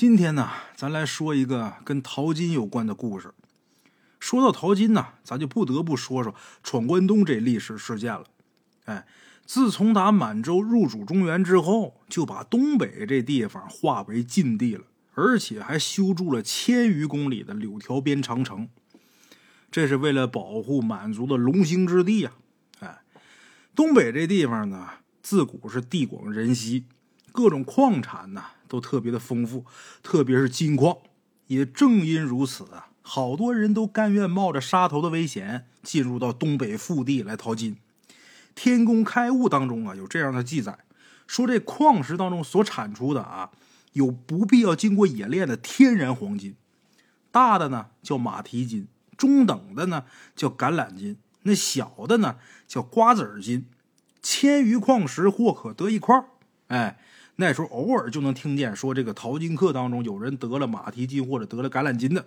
今天呢，咱来说一个跟淘金有关的故事。说到淘金呢，咱就不得不说说闯关东这历史事件了。哎，自从打满洲入主中原之后，就把东北这地方划为禁地了，而且还修筑了千余公里的柳条边长城。这是为了保护满族的龙兴之地呀。哎，东北这地方呢，自古是地广人稀，各种矿产呢。都特别的丰富，特别是金矿。也正因如此啊，好多人都甘愿冒着杀头的危险进入到东北腹地来淘金。天工开物当中啊，有这样的记载，说这矿石当中所产出的啊，有不必要经过冶炼的天然黄金。大的呢叫马蹄金，中等的呢叫橄榄金，那小的呢叫瓜子儿金。千余矿石或可得一块儿，哎。那时候偶尔就能听见说这个淘金客当中有人得了马蹄金或者得了橄榄金的，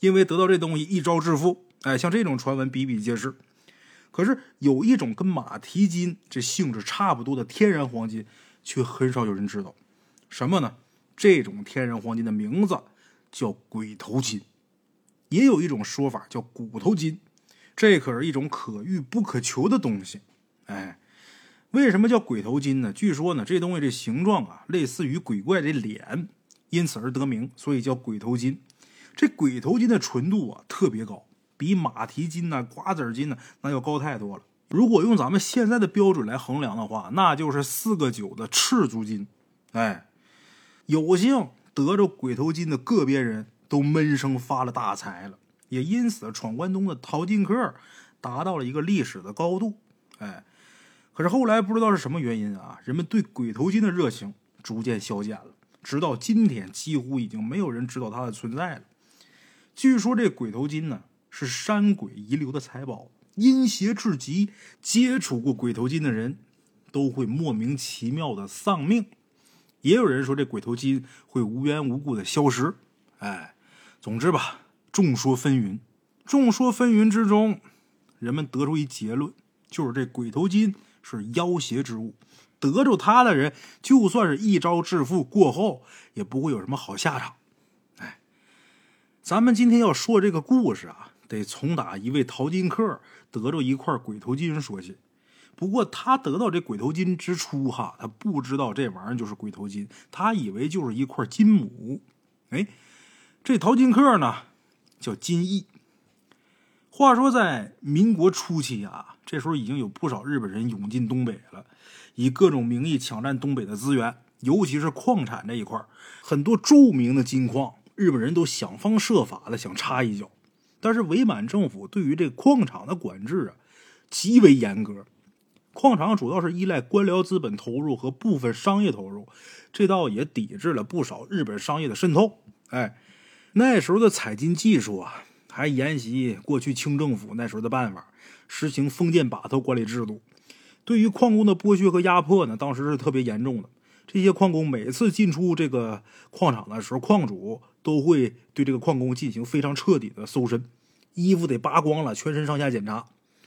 因为得到这东西一朝致富。哎，像这种传闻比比皆是。可是有一种跟马蹄金这性质差不多的天然黄金，却很少有人知道。什么呢？这种天然黄金的名字叫鬼头金，也有一种说法叫骨头金。这可是一种可遇不可求的东西。哎。为什么叫鬼头金呢？据说呢，这东西这形状啊，类似于鬼怪的脸，因此而得名，所以叫鬼头金。这鬼头金的纯度啊特别高，比马蹄金呐、瓜子金呢那要高太多了。如果用咱们现在的标准来衡量的话，那就是四个九的赤足金。哎，有幸得着鬼头金的个别人都闷声发了大财了，也因此闯关东的淘金客达到了一个历史的高度。哎。可是后来不知道是什么原因啊，人们对鬼头金的热情逐渐消减了，直到今天几乎已经没有人知道它的存在了。据说这鬼头金呢是山鬼遗留的财宝，阴邪至极，接触过鬼头金的人都会莫名其妙的丧命。也有人说这鬼头金会无缘无故的消失。哎，总之吧，众说纷纭。众说纷纭之中，人们得出一结论，就是这鬼头金。是妖邪之物，得着他的人，就算是一招致富过后，也不会有什么好下场。哎，咱们今天要说这个故事啊，得从打一位淘金客得着一块鬼头金说起。不过他得到这鬼头金之初，哈，他不知道这玩意儿就是鬼头金，他以为就是一块金母。哎，这淘金客呢，叫金义。话说在民国初期啊。这时候已经有不少日本人涌进东北了，以各种名义抢占东北的资源，尤其是矿产这一块很多著名的金矿，日本人都想方设法的想插一脚。但是伪满政府对于这矿场的管制啊，极为严格。矿场主要是依赖官僚资本投入和部分商业投入，这倒也抵制了不少日本商业的渗透。哎，那时候的采金技术啊，还沿袭过去清政府那时候的办法。实行封建把头管理制度，对于矿工的剥削和压迫呢，当时是特别严重的。这些矿工每次进出这个矿场的时候，矿主都会对这个矿工进行非常彻底的搜身，衣服得扒光了，全身上下检查。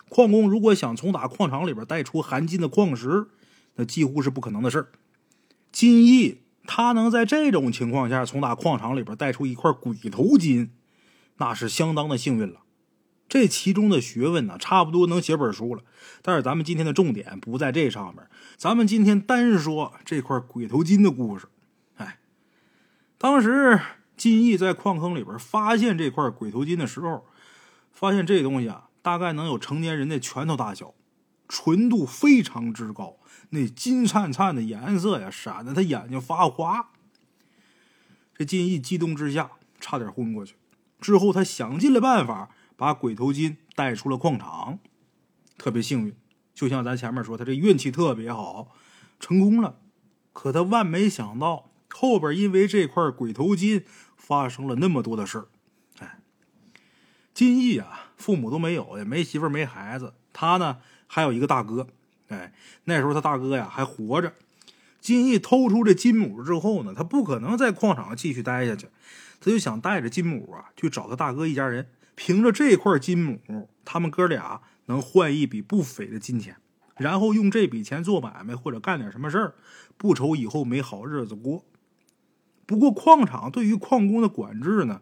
矿工如果想从打矿场里边带出含金的矿石，那几乎是不可能的事儿。金义他能在这种情况下从打矿场里边带出一块鬼头金，那是相当的幸运了。这其中的学问呢，差不多能写本书了。但是咱们今天的重点不在这上面，咱们今天单说这块鬼头金的故事。哎，当时金义在矿坑里边发现这块鬼头金的时候，发现这东西啊，大概能有成年人的拳头大小，纯度非常之高，那金灿灿的颜色呀，闪得他眼睛发花。这金义激动之下，差点昏过去。之后他想尽了办法。把鬼头金带出了矿场，特别幸运，就像咱前面说，他这运气特别好，成功了。可他万没想到，后边因为这块鬼头金发生了那么多的事儿。哎，金义啊，父母都没有，也没媳妇没孩子，他呢还有一个大哥。哎，那时候他大哥呀还活着。金义偷出这金母之后呢，他不可能在矿场继续待下去，他就想带着金母啊去找他大哥一家人。凭着这块金母，他们哥俩能换一笔不菲的金钱，然后用这笔钱做买卖或者干点什么事儿，不愁以后没好日子过。不过矿场对于矿工的管制呢，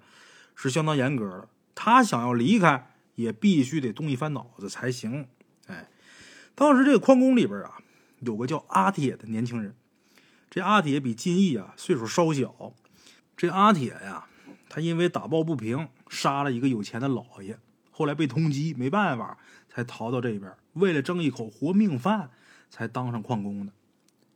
是相当严格的。他想要离开，也必须得动一番脑子才行。哎，当时这个矿工里边啊，有个叫阿铁的年轻人。这阿铁比金义啊岁数稍小。这阿铁呀，他因为打抱不平，杀了一个有钱的老爷，后来被通缉，没办法，才逃到这边。为了挣一口活命饭，才当上矿工的。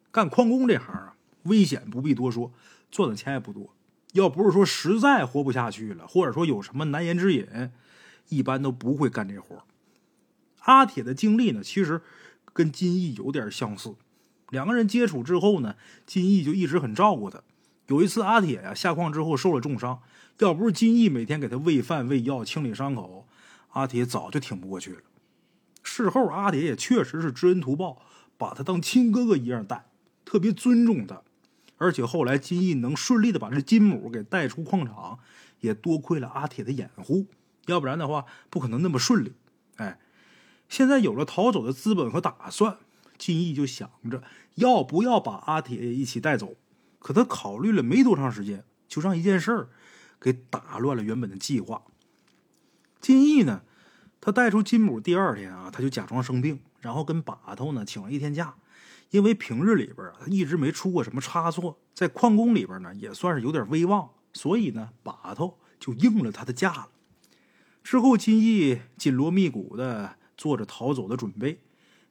干矿工这行啊，危险不必多说，赚的钱也不多。要不是说实在活不下去了，或者说有什么难言之隐，一般都不会干这活。阿铁的经历呢，其实跟金义有点相似。两个人接触之后呢，金义就一直很照顾他。有一次，阿铁呀下矿之后受了重伤，要不是金义每天给他喂饭喂药、清理伤口，阿铁早就挺不过去了。事后，阿铁也确实是知恩图报，把他当亲哥哥一样待，特别尊重他。而且后来金义能顺利的把这金母给带出矿场，也多亏了阿铁的掩护，要不然的话不可能那么顺利。哎，现在有了逃走的资本和打算，金义就想着要不要把阿铁一起带走。可他考虑了没多长时间，就让一件事儿给打乱了原本的计划。金义呢？他带出金母第二天啊，他就假装生病，然后跟把头呢请了一天假。因为平日里边啊，他一直没出过什么差错，在矿工里边呢也算是有点威望，所以呢把头就应了他的假了。之后，金义紧锣密鼓的做着逃走的准备。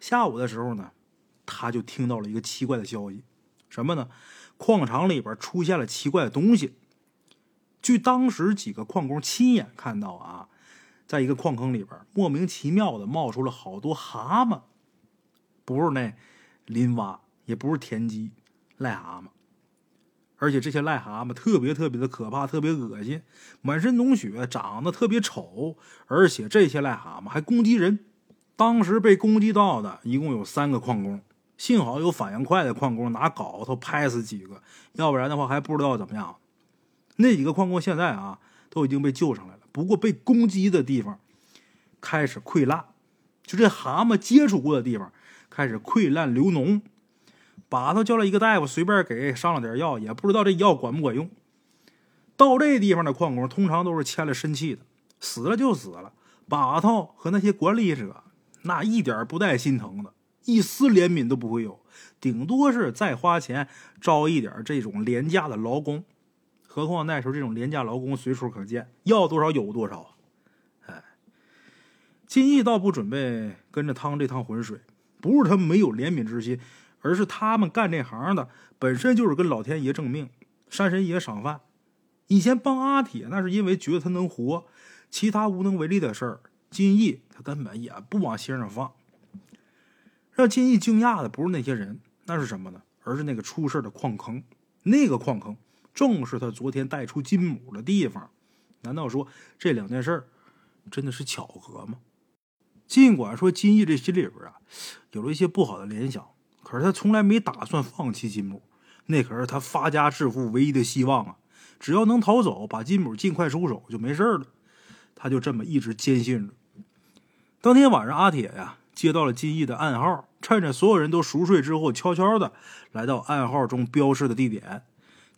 下午的时候呢，他就听到了一个奇怪的消息，什么呢？矿场里边出现了奇怪的东西。据当时几个矿工亲眼看到啊。在一个矿坑里边，莫名其妙的冒出了好多蛤蟆，不是那林蛙，也不是田鸡，癞蛤蟆。而且这些癞蛤蟆特别特别的可怕，特别恶心，满身脓血，长得特别丑，而且这些癞蛤蟆还攻击人。当时被攻击到的一共有三个矿工，幸好有反应快的矿工拿镐头拍死几个，要不然的话还不知道怎么样。那几个矿工现在啊都已经被救上来了。不过被攻击的地方开始溃烂，就这蛤蟆接触过的地方开始溃烂流脓。把头叫了一个大夫，随便给上了点药，也不知道这药管不管用。到这地方的矿工通常都是签了身契的，死了就死了。把头和那些管理者那一点不带心疼的，一丝怜悯都不会有，顶多是再花钱招一点这种廉价的劳工。何况那时候这种廉价劳工随处可见，要多少有多少。哎，金义倒不准备跟着趟这趟浑水，不是他没有怜悯之心，而是他们干这行的本身就是跟老天爷挣命、山神爷赏饭。以前帮阿铁，那是因为觉得他能活，其他无能为力的事儿，金义他根本也不往心上放。让金义惊讶的不是那些人，那是什么呢？而是那个出事的矿坑，那个矿坑。正是他昨天带出金母的地方，难道说这两件事真的是巧合吗？尽管说金毅这心里边啊有了一些不好的联想，可是他从来没打算放弃金母，那可是他发家致富唯一的希望啊！只要能逃走，把金母尽快收手就没事了。他就这么一直坚信着。当天晚上，阿铁呀接到了金毅的暗号，趁着所有人都熟睡之后，悄悄的来到暗号中标示的地点。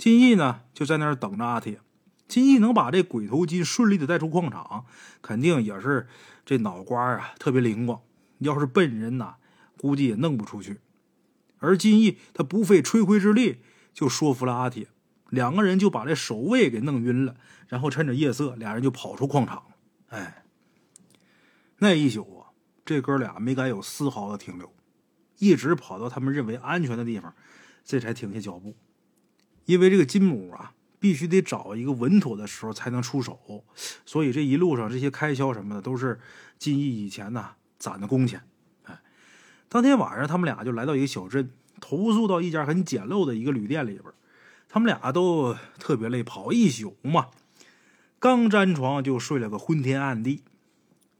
金义呢，就在那儿等着阿铁。金义能把这鬼头金顺利的带出矿场，肯定也是这脑瓜啊特别灵光。要是笨人呐，估计也弄不出去。而金义他不费吹灰之力就说服了阿铁，两个人就把这守卫给弄晕了，然后趁着夜色，俩人就跑出矿场。哎，那一宿啊，这哥俩没敢有丝毫的停留，一直跑到他们认为安全的地方，这才停下脚步。因为这个金母啊，必须得找一个稳妥的时候才能出手，所以这一路上这些开销什么的都是金义以前呢攒的工钱。哎，当天晚上他们俩就来到一个小镇，投宿到一家很简陋的一个旅店里边。他们俩都特别累，跑一宿嘛，刚沾床就睡了个昏天暗地。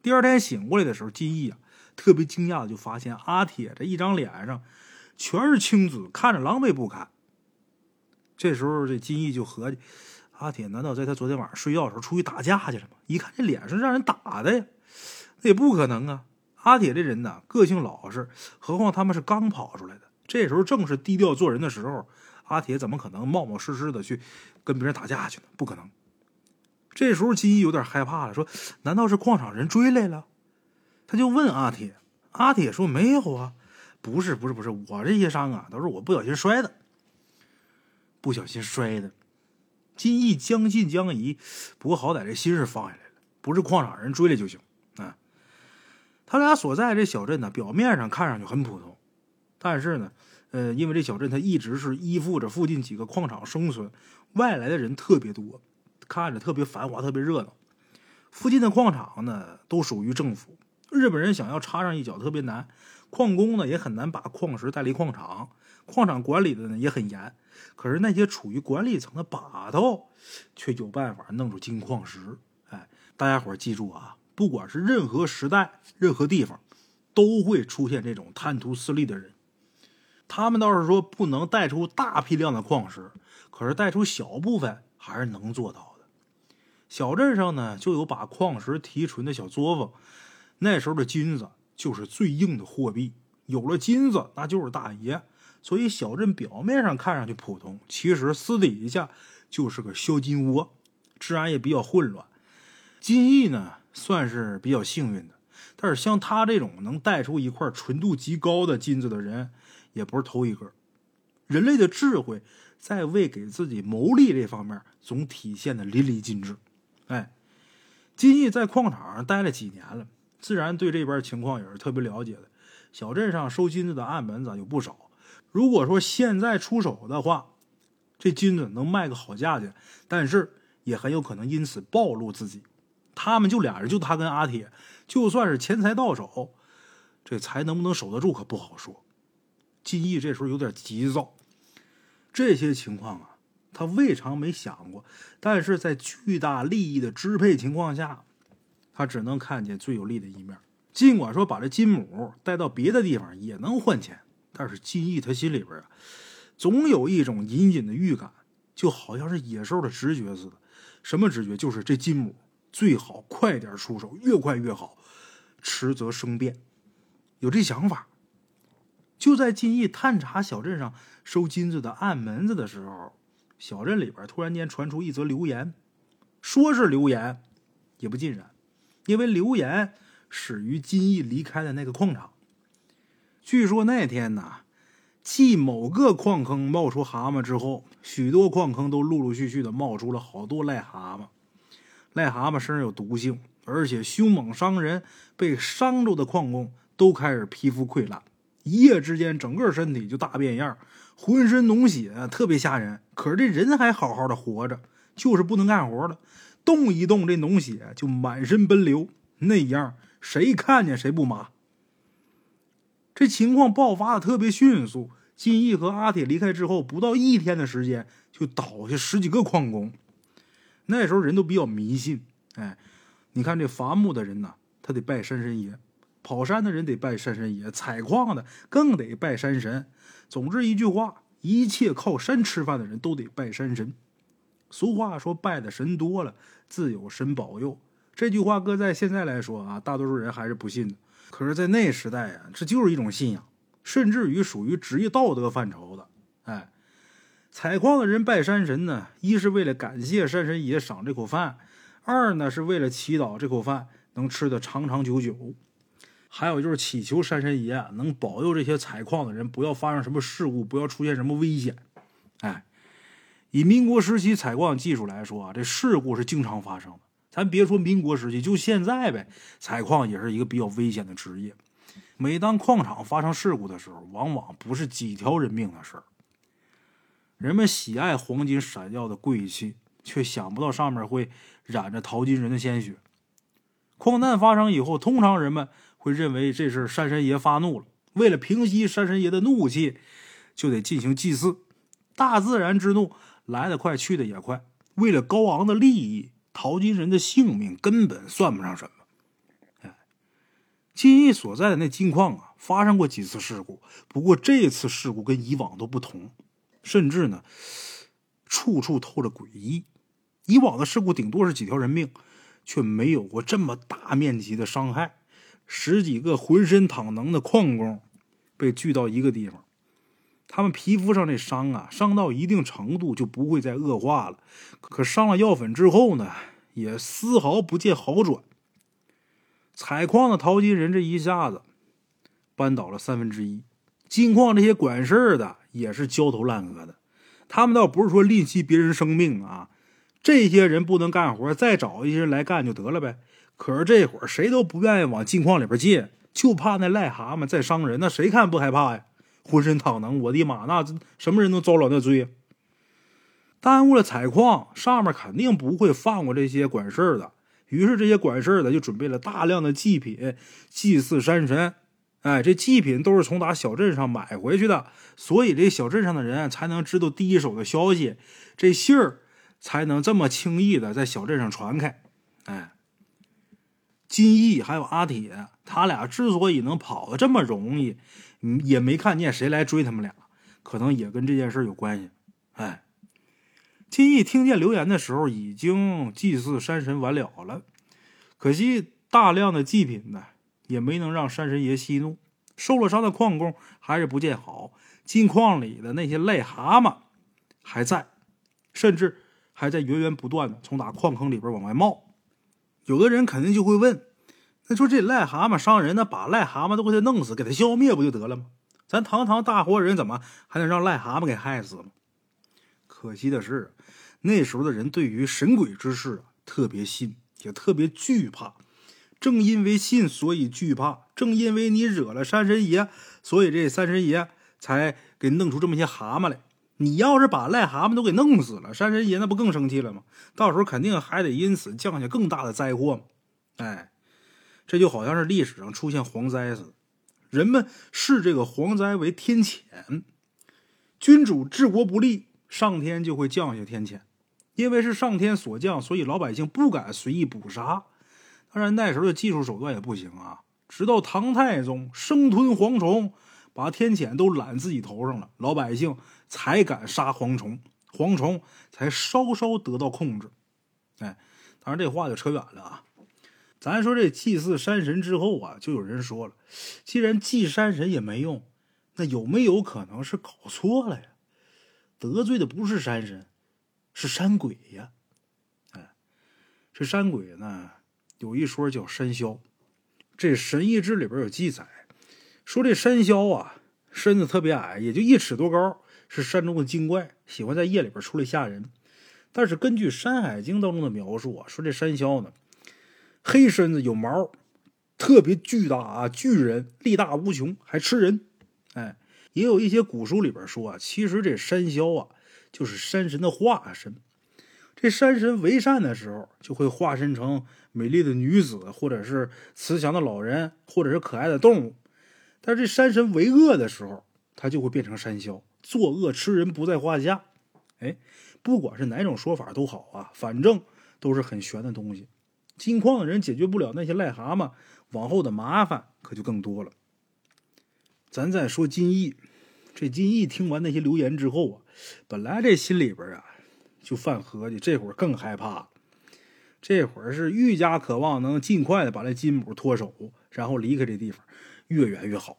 第二天醒过来的时候，金义啊特别惊讶的就发现阿铁这一张脸上全是青紫，看着狼狈不堪。这时候，这金义就合计：阿铁难道在他昨天晚上睡觉的时候出去打架去了吗？一看这脸是让人打的呀，那也不可能啊！阿铁这人呢，个性老实，何况他们是刚跑出来的，这时候正是低调做人的时候。阿铁怎么可能冒冒失失的去跟别人打架去呢？不可能。这时候金义有点害怕了，说：“难道是矿场人追来了？”他就问阿铁，阿铁说：“没有啊，不是，不是，不是，我这些伤啊，都是我不小心摔的，不小心摔的。”金义将信将疑，不过好歹这心是放下来了，不是矿场人追来就行啊。他俩所在这小镇呢，表面上看上去很普通，但是呢，呃，因为这小镇它一直是依附着附近几个矿场生存，外来的人特别多。看着特别繁华，特别热闹。附近的矿场呢，都属于政府。日本人想要插上一脚特别难，矿工呢也很难把矿石带离矿场。矿场管理的呢也很严，可是那些处于管理层的把头，却有办法弄出金矿石。哎，大家伙记住啊，不管是任何时代、任何地方，都会出现这种贪图私利的人。他们倒是说不能带出大批量的矿石，可是带出小部分还是能做到的。小镇上呢，就有把矿石提纯的小作坊。那时候的金子就是最硬的货币，有了金子那就是大爷。所以小镇表面上看上去普通，其实私底下就是个销金窝，治安也比较混乱。金义呢，算是比较幸运的，但是像他这种能带出一块纯度极高的金子的人，也不是头一个。人类的智慧在为给自己谋利这方面，总体现的淋漓尽致。哎，金义在矿场上待了几年了，自然对这边情况也是特别了解的。小镇上收金子的暗门子有不少，如果说现在出手的话，这金子能卖个好价钱，但是也很有可能因此暴露自己。他们就俩人，就他跟阿铁，就算是钱财到手，这财能不能守得住可不好说。金义这时候有点急躁，这些情况啊。他未尝没想过，但是在巨大利益的支配情况下，他只能看见最有利的一面。尽管说把这金母带到别的地方也能换钱，但是金义他心里边啊，总有一种隐隐的预感，就好像是野兽的直觉似的。什么直觉？就是这金母最好快点出手，越快越好，迟则生变。有这想法。就在金义探查小镇上收金子的暗门子的时候。小镇里边突然间传出一则流言，说是流言，也不尽然，因为流言始于金义离开的那个矿场。据说那天呢，继某个矿坑冒出蛤蟆之后，许多矿坑都陆陆续续的冒出了好多癞蛤蟆。癞蛤蟆身上有毒性，而且凶猛伤人，被伤着的矿工都开始皮肤溃烂，一夜之间整个身体就大变样。浑身脓血，特别吓人。可是这人还好好的活着，就是不能干活了，动一动这脓血就满身奔流，那样谁看见谁不麻。这情况爆发的特别迅速，金义和阿铁离开之后，不到一天的时间就倒下十几个矿工。那时候人都比较迷信，哎，你看这伐木的人呐，他得拜山神爷；跑山的人得拜山神爷；采矿的更得拜山神。总之一句话，一切靠山吃饭的人都得拜山神。俗话说，拜的神多了，自有神保佑。这句话搁在现在来说啊，大多数人还是不信的。可是，在那时代啊，这就是一种信仰，甚至于属于职业道德范畴的。哎，采矿的人拜山神呢，一是为了感谢山神爷赏这口饭，二呢是为了祈祷这口饭能吃得长长久久。还有就是祈求山神爷啊能保佑这些采矿的人不要发生什么事故，不要出现什么危险。哎，以民国时期采矿技术来说啊，这事故是经常发生的。咱别说民国时期，就现在呗，采矿也是一个比较危险的职业。每当矿场发生事故的时候，往往不是几条人命的事儿。人们喜爱黄金闪耀的贵气，却想不到上面会染着淘金人的鲜血。矿难发生以后，通常人们。会认为这是山神爷发怒了，为了平息山神爷的怒气，就得进行祭祀。大自然之怒来得快，去得也快。为了高昂的利益，淘金人的性命根本算不上什么。哎，金义所在的那金矿啊，发生过几次事故，不过这次事故跟以往都不同，甚至呢，处处透着诡异。以往的事故顶多是几条人命，却没有过这么大面积的伤害。十几个浑身淌能的矿工被聚到一个地方，他们皮肤上这伤啊，伤到一定程度就不会再恶化了。可上了药粉之后呢，也丝毫不见好转。采矿的淘金人这一下子扳倒了三分之一，金矿这些管事儿的也是焦头烂额的。他们倒不是说吝惜别人生命啊，这些人不能干活，再找一些人来干就得了呗。可是这会儿谁都不愿意往金矿里边进，就怕那癞蛤蟆再伤人，那谁看不害怕呀？浑身淌能，我的妈，那什么人都遭了那罪，耽误了采矿，上面肯定不会放过这些管事儿的。于是这些管事儿的就准备了大量的祭品祭祀山神。哎，这祭品都是从打小镇上买回去的，所以这小镇上的人才能知道第一手的消息，这信儿才能这么轻易的在小镇上传开。哎，金毅还有阿铁，他俩之所以能跑的这么容易。嗯，也没看见谁来追他们俩，可能也跟这件事有关系。哎，金毅听见留言的时候，已经祭祀山神完了了。可惜大量的祭品呢，也没能让山神爷息怒。受了伤的矿工还是不见好，金矿里的那些癞蛤蟆还在，甚至还在源源不断的从打矿坑里边往外冒。有的人肯定就会问。那说这癞蛤蟆伤人，那把癞蛤蟆都给他弄死，给他消灭不就得了吗？咱堂堂大活人，怎么还能让癞蛤蟆给害死吗？可惜的是，那时候的人对于神鬼之事啊特别信，也特别惧怕。正因为信，所以惧怕。正因为你惹了山神爷，所以这山神爷才给弄出这么些蛤蟆来。你要是把癞蛤蟆都给弄死了，山神爷那不更生气了吗？到时候肯定还得因此降下更大的灾祸嘛。哎。这就好像是历史上出现蝗灾似的，人们视这个蝗灾为天谴，君主治国不力，上天就会降下天谴。因为是上天所降，所以老百姓不敢随意捕杀。当然那时候的技术手段也不行啊。直到唐太宗生吞蝗虫，把天谴都揽自己头上了，老百姓才敢杀蝗虫，蝗虫才稍稍得到控制。哎，当然这话就扯远了啊。咱说这祭祀山神之后啊，就有人说了，既然祭山神也没用，那有没有可能是搞错了呀？得罪的不是山神，是山鬼呀！哎，这山鬼呢，有一说叫山魈。这《神异志》里边有记载，说这山魈啊，身子特别矮，也就一尺多高，是山中的精怪，喜欢在夜里边出来吓人。但是根据《山海经》当中的描述啊，说这山魈呢。黑身子有毛，特别巨大啊！巨人力大无穷，还吃人。哎，也有一些古书里边说啊，其实这山魈啊，就是山神的化身。这山神为善的时候，就会化身成美丽的女子，或者是慈祥的老人，或者是可爱的动物。但是这山神为恶的时候，他就会变成山魈，作恶吃人不在话下。哎，不管是哪种说法都好啊，反正都是很玄的东西。金矿的人解决不了那些癞蛤蟆，往后的麻烦可就更多了。咱再说金毅，这金毅听完那些留言之后啊，本来这心里边啊就犯合计，这会儿更害怕，这会儿是愈加渴望能尽快的把这金母脱手，然后离开这地方，越远越好。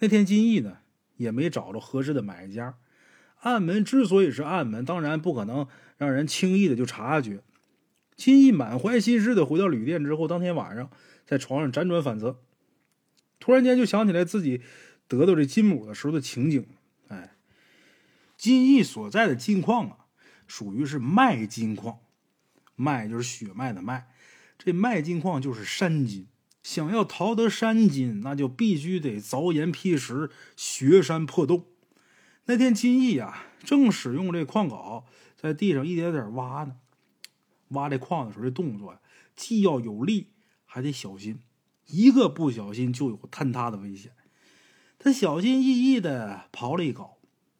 那天金毅呢也没找着合适的买家，暗门之所以是暗门，当然不可能让人轻易的就察觉。金毅满怀心事的回到旅店之后，当天晚上在床上辗转反侧，突然间就想起来自己得到这金母的时候的情景。哎，金毅所在的金矿啊，属于是麦金矿，麦就是血脉的麦，这麦金矿就是山金。想要淘得山金，那就必须得凿岩劈石、掘山破洞。那天金毅啊，正使用这矿镐在地上一点点挖呢。挖这矿的时候，这动作既要有力，还得小心，一个不小心就有坍塌的危险。他小心翼翼的刨了一镐，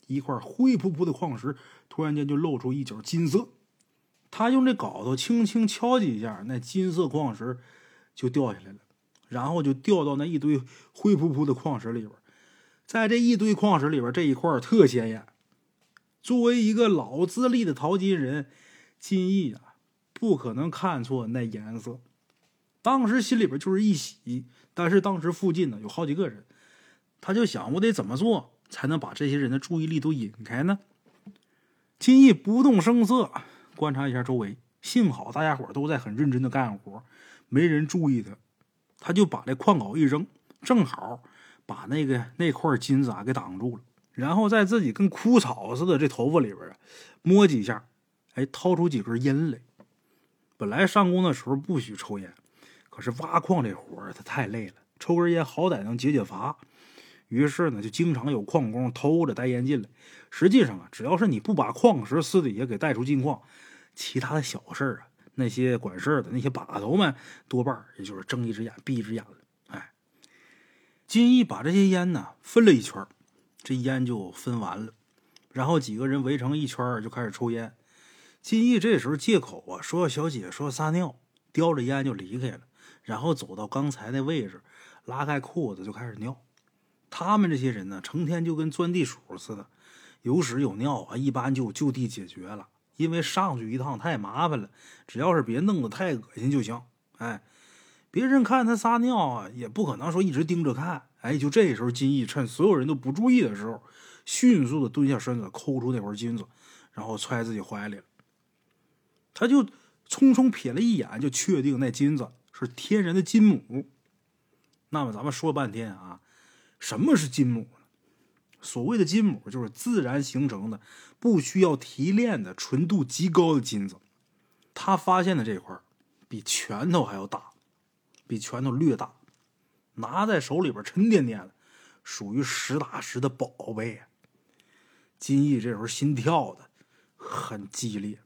一块灰扑扑的矿石突然间就露出一角金色。他用这镐头轻轻敲几下，那金色矿石就掉下来了，然后就掉到那一堆灰扑扑的矿石里边。在这一堆矿石里边，这一块特显眼。作为一个老资历的淘金人，金毅啊。不可能看错那颜色，当时心里边就是一喜。但是当时附近呢有好几个人，他就想我得怎么做才能把这些人的注意力都引开呢？金毅不动声色，观察一下周围，幸好大家伙都在很认真的干活，没人注意他。他就把这矿镐一扔，正好把那个那块金子啊给挡住了。然后在自己跟枯草似的这头发里边啊摸几下，哎，掏出几根烟来。本来上工的时候不许抽烟，可是挖矿这活儿他太累了，抽根烟好歹能解解乏。于是呢，就经常有矿工偷着带烟进来。实际上啊，只要是你不把矿石私底下给带出金矿，其他的小事儿啊，那些管事儿的那些把头们，多半也就是睁一只眼闭一只眼了。哎，金毅把这些烟呢分了一圈，这烟就分完了，然后几个人围成一圈就开始抽烟。金毅这时候借口啊说小姐说撒尿，叼着烟就离开了，然后走到刚才那位置，拉开裤子就开始尿。他们这些人呢，成天就跟钻地鼠似的，有屎有尿啊，一般就就地解决了，因为上去一趟太麻烦了，只要是别弄得太恶心就行。哎，别人看他撒尿啊，也不可能说一直盯着看。哎，就这时候，金毅趁所有人都不注意的时候，迅速的蹲下身子，抠出那块金子，然后揣自己怀里了。他就匆匆瞥了一眼，就确定那金子是天然的金母。那么咱们说半天啊，什么是金母呢？所谓的金母就是自然形成的、不需要提炼的、纯度极高的金子。他发现的这块比拳头还要大，比拳头略大，拿在手里边沉甸甸的，属于实打实的宝贝。金毅这时候心跳的很激烈。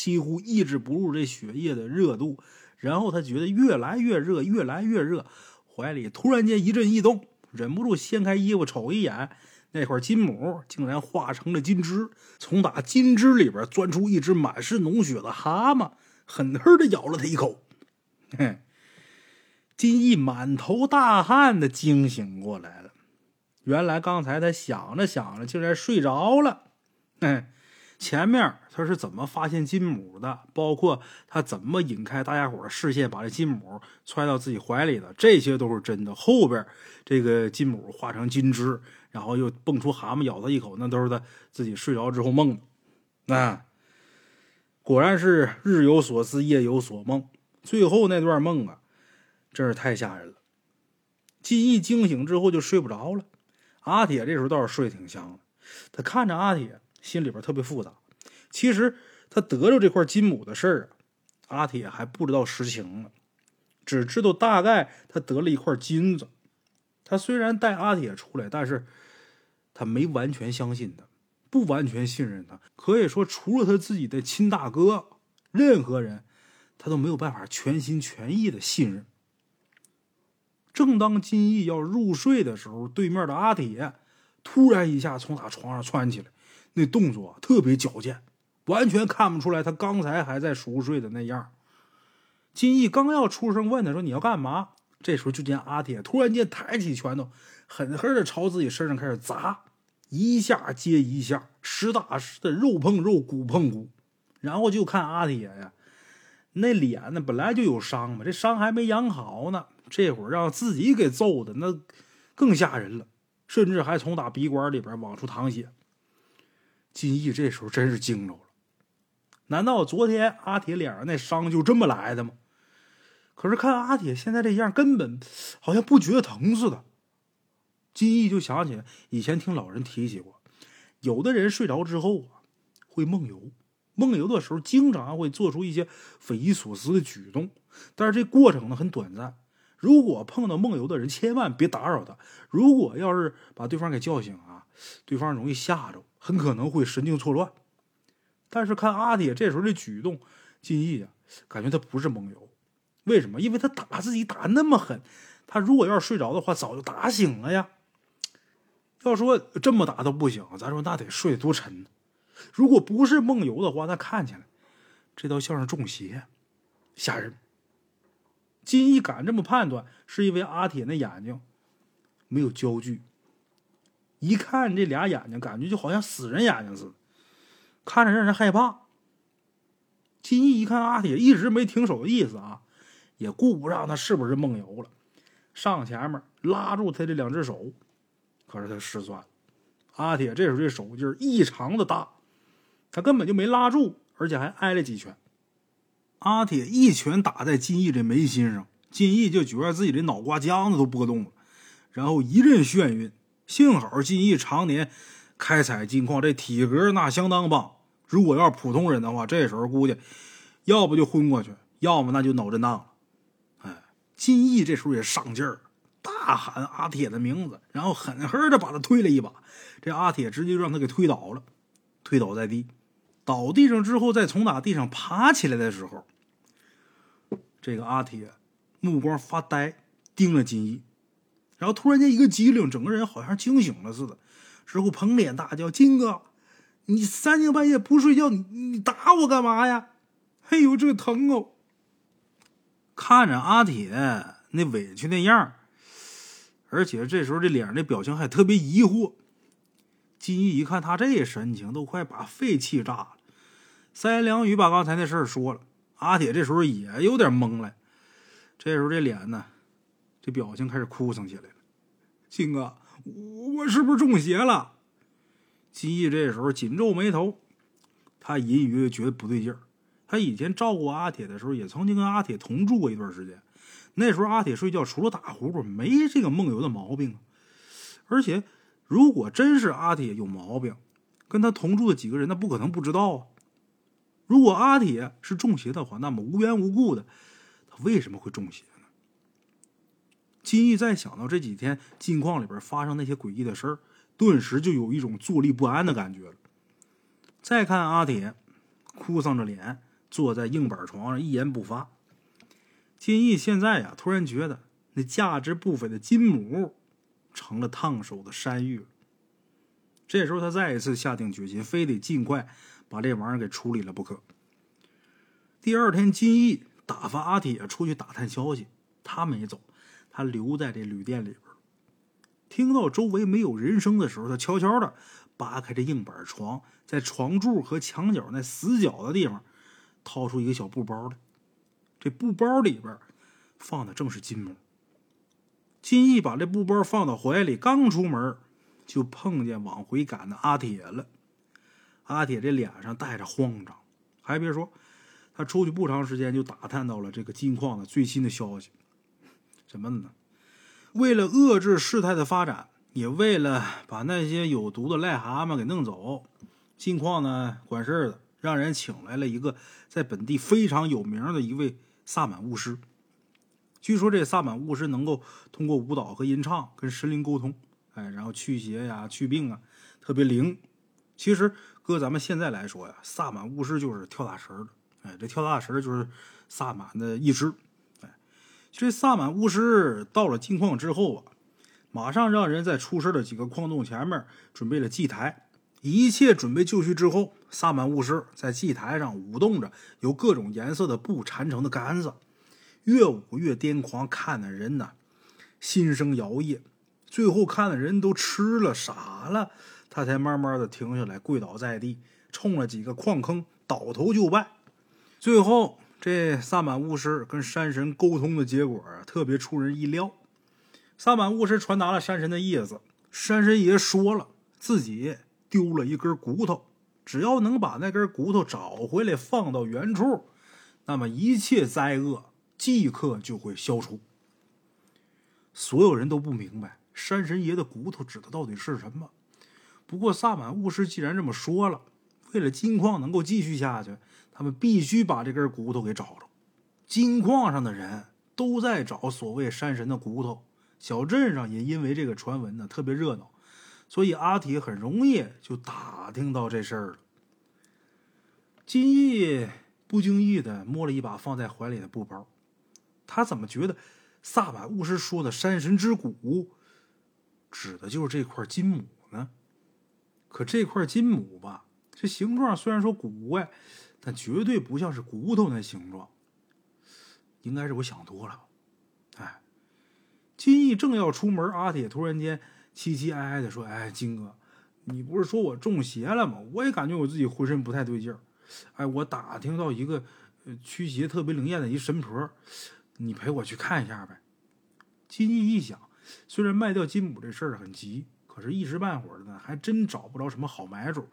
几乎抑制不住这血液的热度，然后他觉得越来越热，越来越热，怀里突然间一阵异动，忍不住掀开衣服瞅一眼，那块金母竟然化成了金枝，从打金枝里边钻出一只满是脓血的蛤蟆，狠狠的咬了他一口。金毅满头大汗的惊醒过来了，原来刚才他想着想着，竟然睡着了。嘿。前面他是怎么发现金母的？包括他怎么引开大家伙的视线，把这金母揣到自己怀里的，这些都是真的。后边这个金母化成金枝，然后又蹦出蛤蟆咬他一口，那都是他自己睡着之后梦的。啊，果然是日有所思，夜有所梦。最后那段梦啊，真是太吓人了。金毅惊醒之后就睡不着了。阿铁这时候倒是睡挺香的，他看着阿铁。心里边特别复杂。其实他得着这块金母的事儿啊，阿铁还不知道实情呢，只知道大概他得了一块金子。他虽然带阿铁出来，但是他没完全相信他，不完全信任他。可以说，除了他自己的亲大哥，任何人他都没有办法全心全意的信任。正当金毅要入睡的时候，对面的阿铁突然一下从他床上窜起来。那动作特别矫健，完全看不出来他刚才还在熟睡的那样。金毅刚要出声问他说：“你要干嘛？”这时候就见阿铁突然间抬起拳头，狠狠的朝自己身上开始砸，一下接一下，实打实的肉碰肉，骨碰骨。然后就看阿铁呀，那脸呢本来就有伤嘛，这伤还没养好呢，这会儿让自己给揍的那更吓人了，甚至还从打鼻管里边往出淌血。金毅这时候真是惊着了，难道昨天阿铁脸上那伤就这么来的吗？可是看阿铁现在这样，根本好像不觉得疼似的。金毅就想起来以前听老人提起过，有的人睡着之后啊会梦游，梦游的时候经常会做出一些匪夷所思的举动，但是这过程呢很短暂。如果碰到梦游的人，千万别打扰他。如果要是把对方给叫醒啊，对方容易吓着。很可能会神经错乱，但是看阿铁这时候的举动，金毅啊，感觉他不是梦游。为什么？因为他打自己打那么狠，他如果要是睡着的话，早就打醒了呀。要说这么打都不醒，咱说那得睡多沉呢。如果不是梦游的话，那看起来这倒像是中邪，吓人。金毅敢这么判断，是因为阿铁那眼睛没有焦距。一看这俩眼睛，感觉就好像死人眼睛似的，看着让人害怕。金毅一看阿铁一直没停手的意思啊，也顾不上他是不是梦游了，上前面拉住他这两只手，可是他失算了。阿铁这时候这手劲儿异常的大，他根本就没拉住，而且还挨了几拳。阿铁一拳打在金义这眉心上，金义就觉得自己的脑瓜浆子都波动了，然后一阵眩晕。幸好金义常年开采金矿，这体格那相当棒。如果要是普通人的话，这时候估计要不就昏过去，要么那就脑震荡了。哎，金义这时候也上劲儿，大喊阿铁的名字，然后狠狠的把他推了一把。这阿铁直接让他给推倒了，推倒在地。倒地上之后，再从打地上爬起来的时候，这个阿铁目光发呆，盯着金义，然后突然间一个机灵，整个人好像惊醒了似的，之后捧脸大叫：“金哥，你三更半夜不睡觉，你你打我干嘛呀？哎呦，这疼哦！”看着阿铁那委屈那样，而且这时候这脸上的表情还特别疑惑。金义一看他这神情，都快把肺气炸了。三言两语把刚才那事儿说了，阿铁这时候也有点懵了。这时候这脸呢，这表情开始哭丧起来了。金哥，我是不是中邪了？金义这时候紧皱眉头，他隐隐约约觉得不对劲儿。他以前照顾阿铁的时候，也曾经跟阿铁同住过一段时间。那时候阿铁睡觉除了打呼噜，没这个梦游的毛病。而且，如果真是阿铁有毛病，跟他同住的几个人，那不可能不知道啊。如果阿铁是中邪的话，那么无缘无故的，他为什么会中邪？金义再想到这几天金矿里边发生那些诡异的事儿，顿时就有一种坐立不安的感觉了。再看阿铁，哭丧着脸坐在硬板床上，一言不发。金义现在呀，突然觉得那价值不菲的金母成了烫手的山芋。这时候，他再一次下定决心，非得尽快。把这玩意儿给处理了不可。第二天，金义打发阿铁出去打探消息，他没走，他留在这旅店里边。听到周围没有人声的时候，他悄悄的扒开这硬板床，在床柱和墙角那死角的地方，掏出一个小布包来。这布包里边放的正是金母。金义把这布包放到怀里，刚出门，就碰见往回赶的阿铁了。阿铁这脸上带着慌张，还别说，他出去不长时间就打探到了这个金矿的最新的消息。什么呢？为了遏制事态的发展，也为了把那些有毒的癞蛤蟆给弄走，金矿呢管事儿的让人请来了一个在本地非常有名的一位萨满巫师。据说这萨满巫师能够通过舞蹈和吟唱跟神灵沟通，哎，然后驱邪呀、祛病啊，特别灵。其实。搁咱们现在来说呀，萨满巫师就是跳大神的，哎，这跳大神就是萨满的一支，这萨满巫师到了金矿之后啊，马上让人在出事的几个矿洞前面准备了祭台，一切准备就绪之后，萨满巫师在祭台上舞动着由各种颜色的布缠成的杆子，越舞越癫狂，看的人呐心生摇曳，最后看的人都吃了傻了。他才慢慢的停下来，跪倒在地，冲了几个矿坑，倒头就拜。最后，这萨满巫师跟山神沟通的结果，特别出人意料。萨满巫师传达了山神的意思，山神爷说了，自己丢了一根骨头，只要能把那根骨头找回来，放到原处，那么一切灾厄即刻就会消除。所有人都不明白山神爷的骨头指的到底是什么。不过，萨满巫师既然这么说了，为了金矿能够继续下去，他们必须把这根骨头给找着。金矿上的人都在找所谓山神的骨头，小镇上也因为这个传闻呢特别热闹，所以阿铁很容易就打听到这事儿了。金义不经意的摸了一把放在怀里的布包，他怎么觉得萨满巫师说的山神之骨，指的就是这块金母呢？可这块金母吧，这形状虽然说古怪，但绝对不像是骨头那形状。应该是我想多了。哎，金义正要出门，阿铁突然间凄凄哀哀的说：“哎，金哥，你不是说我中邪了吗？我也感觉我自己浑身不太对劲儿。哎，我打听到一个驱邪特别灵验的一神婆，你陪我去看一下呗。”金义一想，虽然卖掉金母这事儿很急。可是，一时半会儿的，还真找不着什么好买主，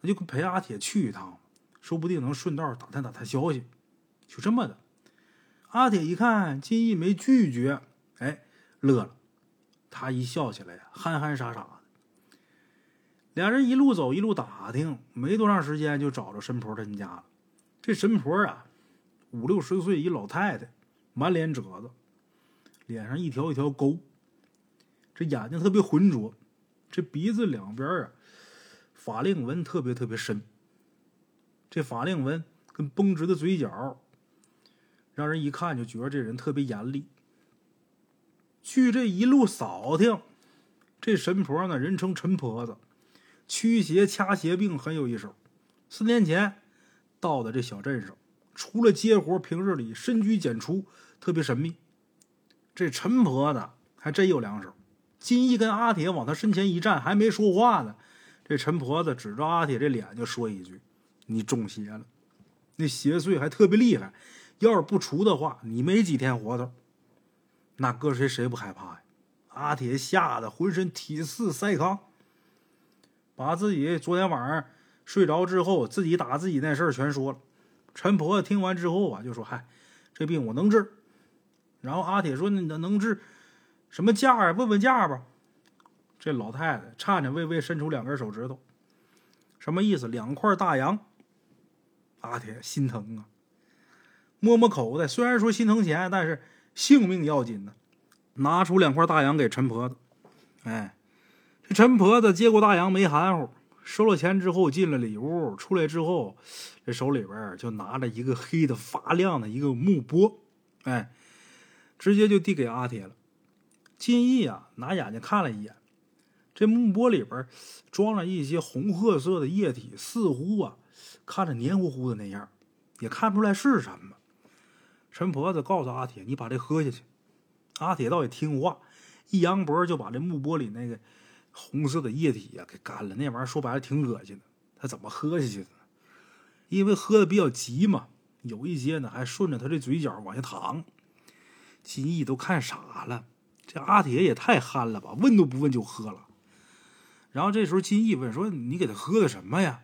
那就陪阿铁去一趟，说不定能顺道打探打探消息。就这么的，阿铁一看金义没拒绝，哎，乐了，他一笑起来呀，憨憨傻傻的。俩人一路走一路打听，没多长时间就找着神婆他们家了。这神婆啊，五六十岁一老太太，满脸褶子，脸上一条一条沟，这眼睛特别浑浊，这鼻子两边啊，法令纹特别特别深。这法令纹跟绷直的嘴角，让人一看就觉得这人特别严厉。据这一路扫听，这神婆呢，人称陈婆子。驱邪掐邪病很有一手。四年前到的这小镇上，除了接活，平日里深居简出，特别神秘。这陈婆子还真有两手。金义跟阿铁往他身前一站，还没说话呢，这陈婆子指着阿铁这脸就说一句：“你中邪了，那邪祟还特别厉害，要是不除的话，你没几天活头。”那搁谁谁不害怕呀？阿铁吓得浑身体似筛糠。把自己昨天晚上睡着之后自己打自己那事儿全说了。陈婆子听完之后啊，就说：“嗨，这病我能治。”然后阿铁说：“你能治什么价啊？问问价吧。”这老太太颤颤巍巍伸出两根手指头，什么意思？两块大洋。阿铁心疼啊，摸摸口袋，虽然说心疼钱，但是性命要紧呢。拿出两块大洋给陈婆子，哎。这陈婆子接过大洋没含糊，收了钱之后进了里屋，出来之后，这手里边就拿着一个黑的发亮的一个木钵，哎，直接就递给阿铁了。金义啊，拿眼睛看了一眼，这木钵里边装了一些红褐色的液体，似乎啊看着黏糊糊的那样，也看不出来是什么。陈婆子告诉阿铁：“你把这喝下去。”阿铁倒也听话，一扬脖就把这木玻璃那个。红色的液体呀，给干了。那玩意儿说白了挺恶心的。他怎么喝下去的呢？因为喝的比较急嘛，有一些呢还顺着他这嘴角往下淌。金义都看傻了，这阿铁也太憨了吧？问都不问就喝了。然后这时候金义问说：“你给他喝的什么呀？”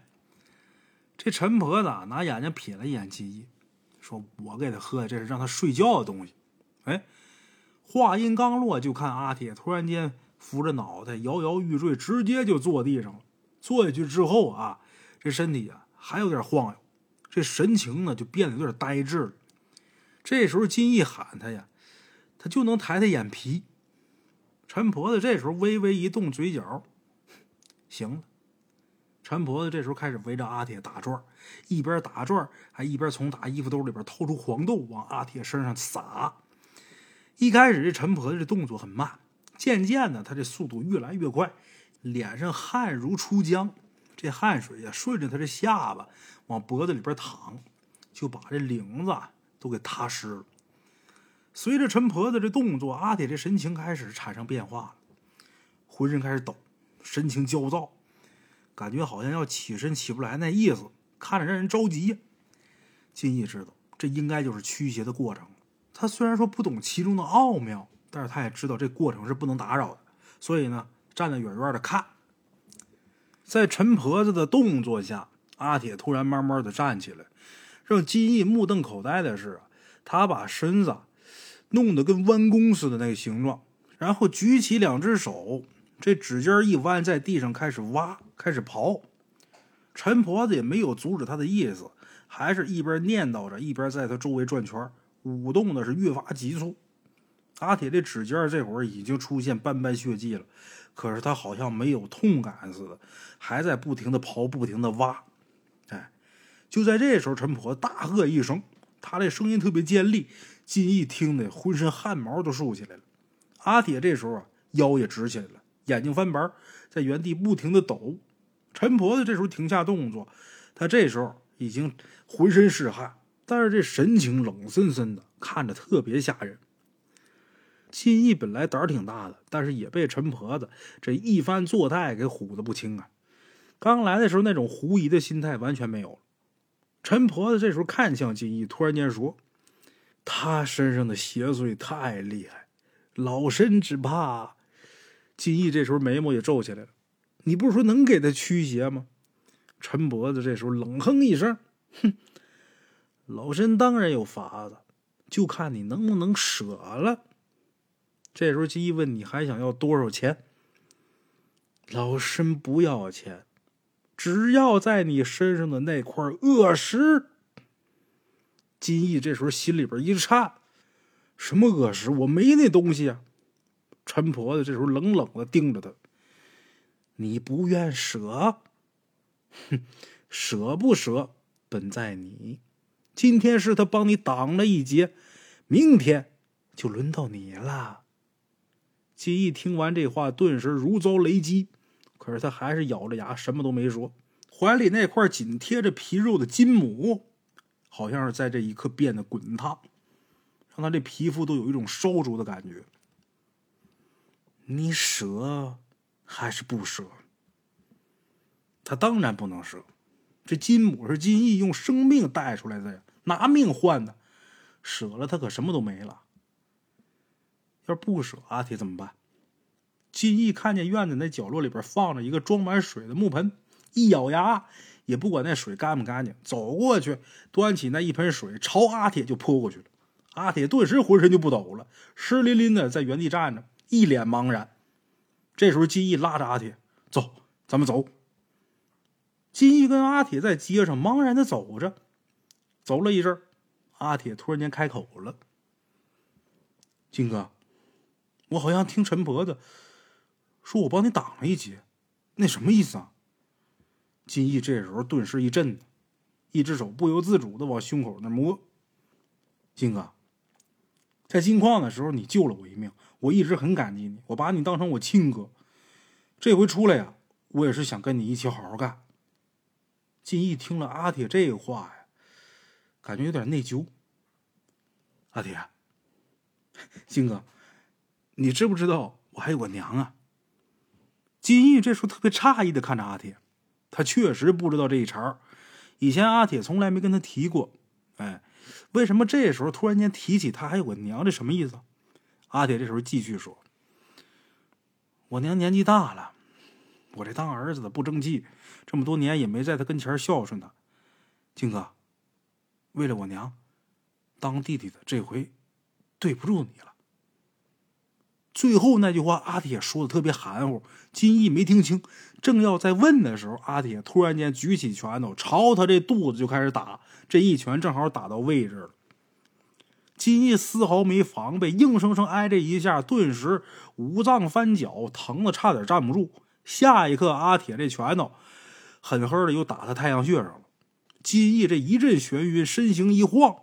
这陈婆子拿眼睛瞥了一眼金义，说：“我给他喝的这是让他睡觉的东西。”哎，话音刚落，就看阿铁突然间。扶着脑袋，摇摇欲坠，直接就坐地上了。坐下去之后啊，这身体啊还有点晃悠，这神情呢就变得有点呆滞了。这时候金义喊他呀，他就能抬抬眼皮。陈婆子这时候微微一动嘴角，行了。陈婆子这时候开始围着阿铁打转，一边打转还一边从打衣服兜里边掏出黄豆往阿铁身上撒。一开始这陈婆子这动作很慢。渐渐的，他这速度越来越快，脸上汗如出浆，这汗水呀顺着他这下巴往脖子里边淌，就把这领子都给踏湿了。随着陈婆子这动作，阿铁这神情开始产生变化了，浑身开始抖，神情焦躁，感觉好像要起身起不来那意思，看着让人着急呀。金义知道这应该就是驱邪的过程，他虽然说不懂其中的奥妙。但是他也知道这过程是不能打扰的，所以呢，站得远远的看。在陈婆子的动作下，阿铁突然慢慢的站起来，让金义目瞪口呆的是，他把身子弄得跟弯弓似的那个形状，然后举起两只手，这指尖一弯，在地上开始挖，开始刨。陈婆子也没有阻止他的意思，还是一边念叨着，一边在他周围转圈，舞动的是越发急促。阿铁的指尖这会儿已经出现斑斑血迹了，可是他好像没有痛感似的，还在不停的刨，不停的挖。哎，就在这时候，陈婆大喝一声，他这声音特别尖利，金义听得浑身汗毛都竖起来了。阿铁这时候啊，腰也直起来了，眼睛翻白，在原地不停的抖。陈婆子这时候停下动作，他这时候已经浑身是汗，但是这神情冷森森的，看着特别吓人。金义本来胆儿挺大的，但是也被陈婆子这一番作态给唬得不轻啊！刚来的时候那种狐疑的心态完全没有了。陈婆子这时候看向金义，突然间说：“他身上的邪祟太厉害，老身只怕金义这时候眉毛也皱起来了。你不是说能给他驱邪吗？陈伯子这时候冷哼一声：“哼，老身当然有法子，就看你能不能舍了。”这时候金义问：“你还想要多少钱？”老身不要钱，只要在你身上的那块恶石。金义这时候心里边一颤：“什么恶石？我没那东西啊！”陈婆子这时候冷冷的盯着他。你不愿舍，哼，舍不舍本在你。今天是他帮你挡了一劫，明天就轮到你了。金义听完这话，顿时如遭雷击，可是他还是咬着牙，什么都没说。怀里那块紧贴着皮肉的金母，好像是在这一刻变得滚烫，让他这皮肤都有一种烧灼的感觉。你舍？还是不舍，他当然不能舍。这金母是金义用生命带出来的呀，拿命换的，舍了他可什么都没了。要是不舍，阿铁怎么办？金义看见院子那角落里边放着一个装满水的木盆，一咬牙也不管那水干不干净，走过去端起那一盆水朝阿铁就泼过去了。阿铁顿时浑身就不抖了，湿淋淋的在原地站着，一脸茫然。这时候，金毅拉着阿铁走，咱们走。金毅跟阿铁在街上茫然的走着，走了一阵阿铁突然间开口了：“金哥，我好像听陈婆子说我帮你挡了一劫，那什么意思啊？”金毅这时候顿时一震，一只手不由自主的往胸口那摸。金哥，在金矿的时候，你救了我一命。我一直很感激你，我把你当成我亲哥。这回出来呀，我也是想跟你一起好好干。金义听了阿铁这话呀，感觉有点内疚。阿铁，金哥，你知不知道我还有个娘啊？金义这时候特别诧异的看着阿铁，他确实不知道这一茬以前阿铁从来没跟他提过。哎，为什么这时候突然间提起他还有个娘？这什么意思？阿铁这时候继续说：“我娘年纪大了，我这当儿子的不争气，这么多年也没在他跟前孝顺他。金哥，为了我娘，当弟弟的这回对不住你了。”最后那句话，阿铁说的特别含糊，金义没听清。正要再问的时候，阿铁突然间举起拳头，朝他这肚子就开始打。这一拳正好打到位置了。金义丝毫没防备，硬生生挨这一下，顿时五脏翻搅，疼的差点站不住。下一刻，阿铁这拳头狠狠的又打他太阳穴上了。金义这一阵眩晕，身形一晃。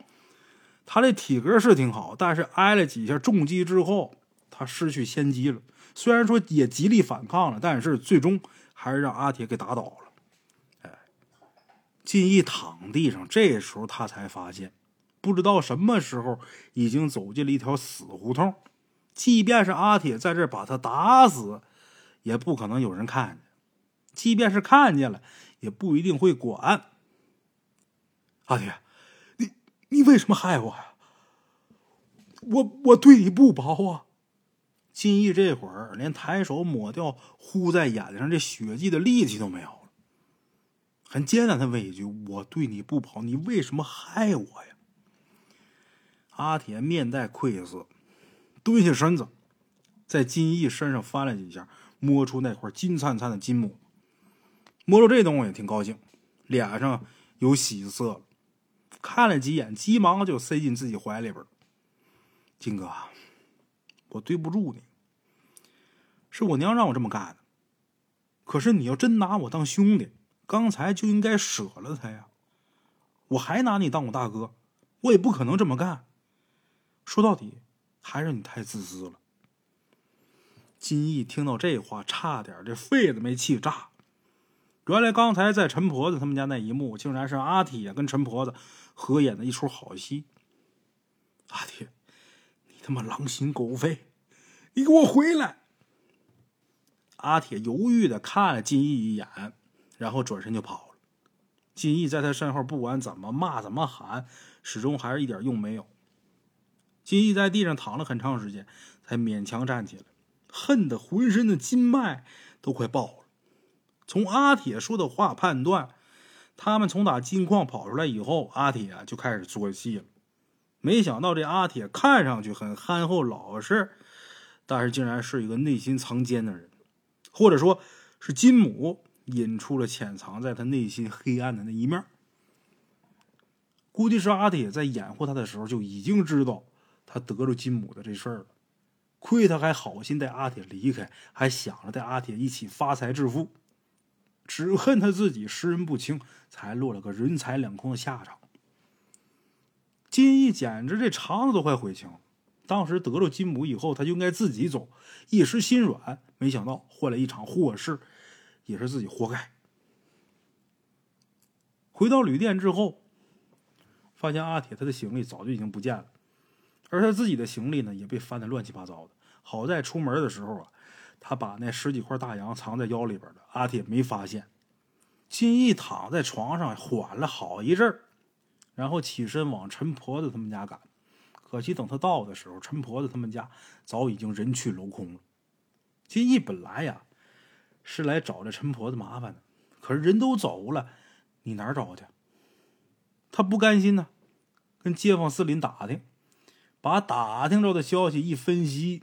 他这体格是挺好，但是挨了几下重击之后，他失去先机了。虽然说也极力反抗了，但是最终还是让阿铁给打倒了。哎，金义躺地上，这时候他才发现。不知道什么时候已经走进了一条死胡同，即便是阿铁在这把他打死，也不可能有人看见；即便是看见了，也不一定会管。阿铁，你你为什么害我呀？我我对你不薄啊！金义这会儿连抬手抹掉糊在眼睛上这血迹的力气都没有了，很艰难的问一句：“我对你不薄，你为什么害我呀？”阿铁面带愧色，蹲下身子，在金义身上翻了几下，摸出那块金灿灿的金母。摸着这东西也挺高兴，脸上有喜色。看了几眼，急忙就塞进自己怀里边。金哥，我对不住你，是我娘让我这么干的。可是你要真拿我当兄弟，刚才就应该舍了他呀。我还拿你当我大哥，我也不可能这么干。说到底，还是你太自私了。金义听到这话，差点这肺子没气炸。原来刚才在陈婆子他们家那一幕，竟然是阿铁跟陈婆子合演的一出好戏。阿铁，你他妈狼心狗肺，你给我回来！阿铁犹豫的看了金义一眼，然后转身就跑了。金义在他身后，不管怎么骂、怎么喊，始终还是一点用没有。金义在地上躺了很长时间，才勉强站起来，恨得浑身的筋脉都快爆了。从阿铁说的话判断，他们从打金矿跑出来以后，阿铁就开始做戏了。没想到这阿铁看上去很憨厚老实，但是竟然是一个内心藏奸的人，或者说，是金母引出了潜藏在他内心黑暗的那一面。估计是阿铁在掩护他的时候就已经知道他得着金母的这事儿了，亏他还好心带阿铁离开，还想着带阿铁一起发财致富，只恨他自己识人不清，才落了个人财两空的下场。金义简直这肠子都快悔青了。当时得了金母以后，他就应该自己走，一时心软，没想到换了一场祸事，也是自己活该。回到旅店之后，发现阿铁他的行李早就已经不见了，而他自己的行李呢也被翻得乱七八糟的。好在出门的时候啊，他把那十几块大洋藏在腰里边了，阿铁没发现。金义躺在床上缓了好一阵儿。然后起身往陈婆子他们家赶，可惜等他到的时候，陈婆子他们家早已经人去楼空了。金义本来呀是来找这陈婆子麻烦的，可是人都走了，你哪儿找去？他不甘心呢，跟街坊四邻打听，把打听着的消息一分析，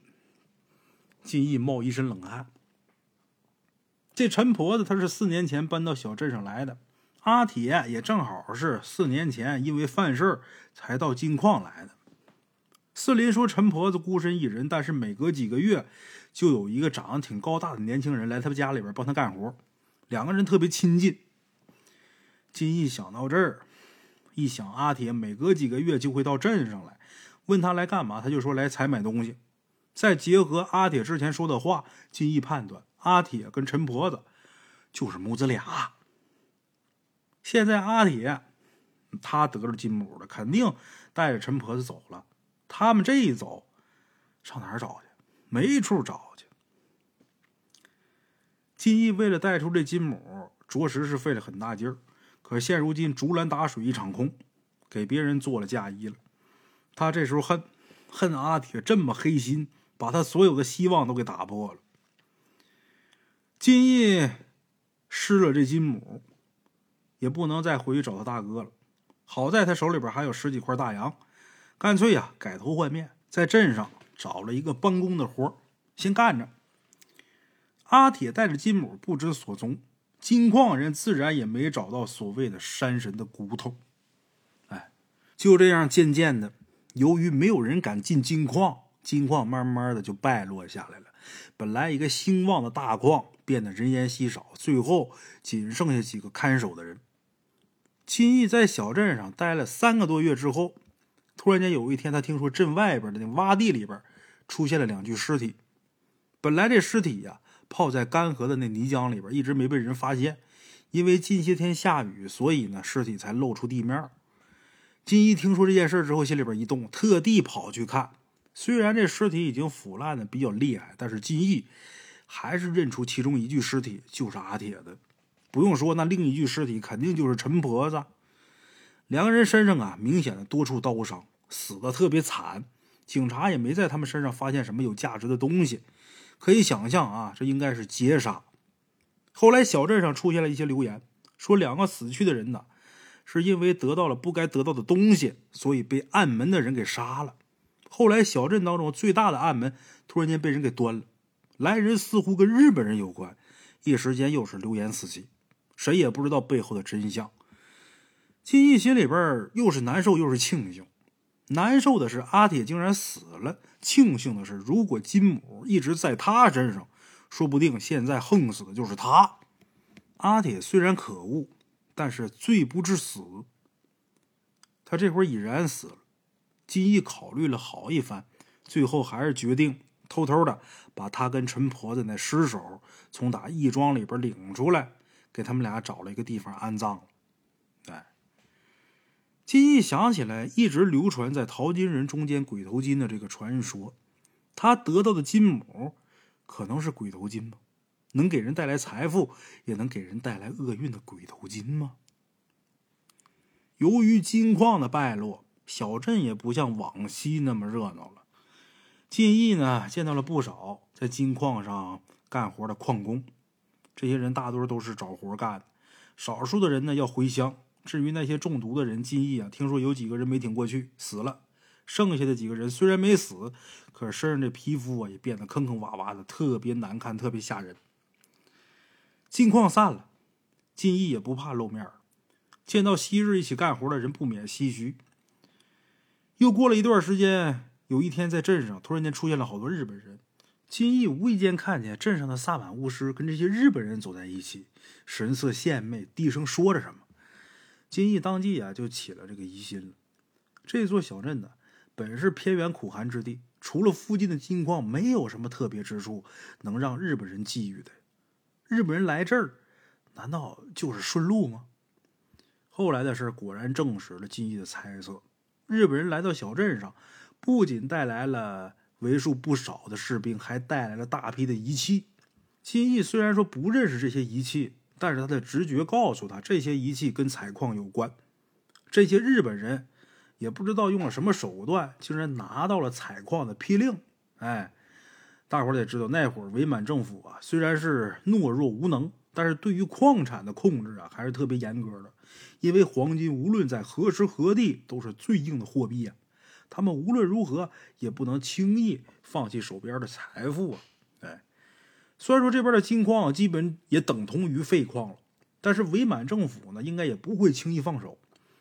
金义冒一身冷汗。这陈婆子她是四年前搬到小镇上来的。阿铁也正好是四年前因为犯事才到金矿来的。四邻说陈婆子孤身一人，但是每隔几个月就有一个长得挺高大的年轻人来他们家里边帮他干活，两个人特别亲近。金义想到这儿，一想阿铁每隔几个月就会到镇上来，问他来干嘛，他就说来采买东西。再结合阿铁之前说的话，金义判断阿铁跟陈婆子就是母子俩。现在阿铁他得了金母了，肯定带着陈婆子走了。他们这一走，上哪儿找去？没处找去。金义为了带出这金母，着实是费了很大劲儿。可现如今竹篮打水一场空，给别人做了嫁衣了。他这时候恨，恨阿铁这么黑心，把他所有的希望都给打破了。金义失了这金母。也不能再回去找他大哥了。好在他手里边还有十几块大洋，干脆呀改头换面，在镇上找了一个帮工的活先干着。阿铁带着金母不知所踪，金矿人自然也没找到所谓的山神的骨头。哎，就这样，渐渐的，由于没有人敢进金矿，金矿慢慢的就败落下来了。本来一个兴旺的大矿，变得人烟稀少，最后仅剩下几个看守的人。金义在小镇上待了三个多月之后，突然间有一天，他听说镇外边的那洼地里边出现了两具尸体。本来这尸体呀泡在干涸的那泥浆里边，一直没被人发现。因为近些天下雨，所以呢尸体才露出地面。金一听说这件事之后，心里边一动，特地跑去看。虽然这尸体已经腐烂的比较厉害，但是金义还是认出其中一具尸体就是阿铁的。不用说，那另一具尸体肯定就是陈婆子。两个人身上啊，明显的多处刀伤，死的特别惨。警察也没在他们身上发现什么有价值的东西，可以想象啊，这应该是劫杀。后来小镇上出现了一些流言，说两个死去的人呢，是因为得到了不该得到的东西，所以被暗门的人给杀了。后来小镇当中最大的暗门突然间被人给端了，来人似乎跟日本人有关，一时间又是流言四起。谁也不知道背后的真相。金义心里边又是难受又是庆幸。难受的是阿铁竟然死了，庆幸的是如果金母一直在他身上，说不定现在横死的就是他。阿铁虽然可恶，但是罪不至死。他这会儿已然死了。金义考虑了好一番，最后还是决定偷偷的把他跟陈婆子那尸首从打义庄里边领出来。给他们俩找了一个地方安葬了。金义想起来，一直流传在淘金人中间鬼头金的这个传说，他得到的金母可能是鬼头金吗？能给人带来财富，也能给人带来厄运的鬼头金吗？由于金矿的败落，小镇也不像往昔那么热闹了。金义呢，见到了不少在金矿上干活的矿工，这些人大多都是找活干的，少数的人呢要回乡。至于那些中毒的人，金义啊，听说有几个人没挺过去，死了。剩下的几个人虽然没死，可身上的皮肤啊也变得坑坑洼洼的，特别难看，特别吓人。金矿散了，金义也不怕露面见到昔日一起干活的人，不免唏嘘。又过了一段时间。有一天，在镇上突然间出现了好多日本人。金义无意间看见镇上的萨满巫师跟这些日本人走在一起，神色献媚，低声说着什么。金义当即啊就起了这个疑心了。这座小镇呢，本是偏远苦寒之地，除了附近的金矿，没有什么特别之处能让日本人觊觎的。日本人来这儿，难道就是顺路吗？后来的事果然证实了金义的猜测。日本人来到小镇上。不仅带来了为数不少的士兵，还带来了大批的仪器。金义虽然说不认识这些仪器，但是他的直觉告诉他，这些仪器跟采矿有关。这些日本人也不知道用了什么手段，竟然拿到了采矿的批令。哎，大伙得知道，那会儿伪满政府啊，虽然是懦弱无能，但是对于矿产的控制啊，还是特别严格的。因为黄金无论在何时何地都是最硬的货币啊。他们无论如何也不能轻易放弃手边的财富啊！虽然说这边的金矿啊基本也等同于废矿了，但是伪满政府呢，应该也不会轻易放手。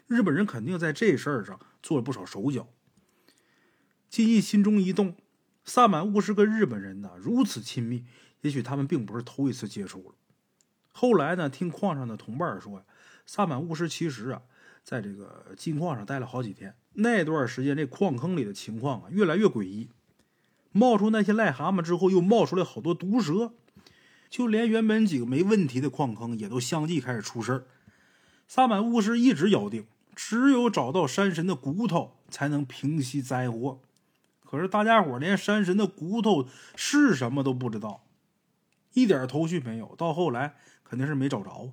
日本人肯定在这事儿上做了不少手脚。金义心中一动，萨满巫师跟日本人呢如此亲密，也许他们并不是头一次接触了。后来呢，听矿上的同伴说呀，萨满巫师其实啊，在这个金矿上待了好几天。那段时间，这矿坑里的情况啊，越来越诡异。冒出那些癞蛤蟆之后，又冒出来好多毒蛇，就连原本几个没问题的矿坑，也都相继开始出事儿。萨满巫师一直咬定，只有找到山神的骨头，才能平息灾祸。可是大家伙连山神的骨头是什么都不知道，一点头绪没有。到后来，肯定是没找着。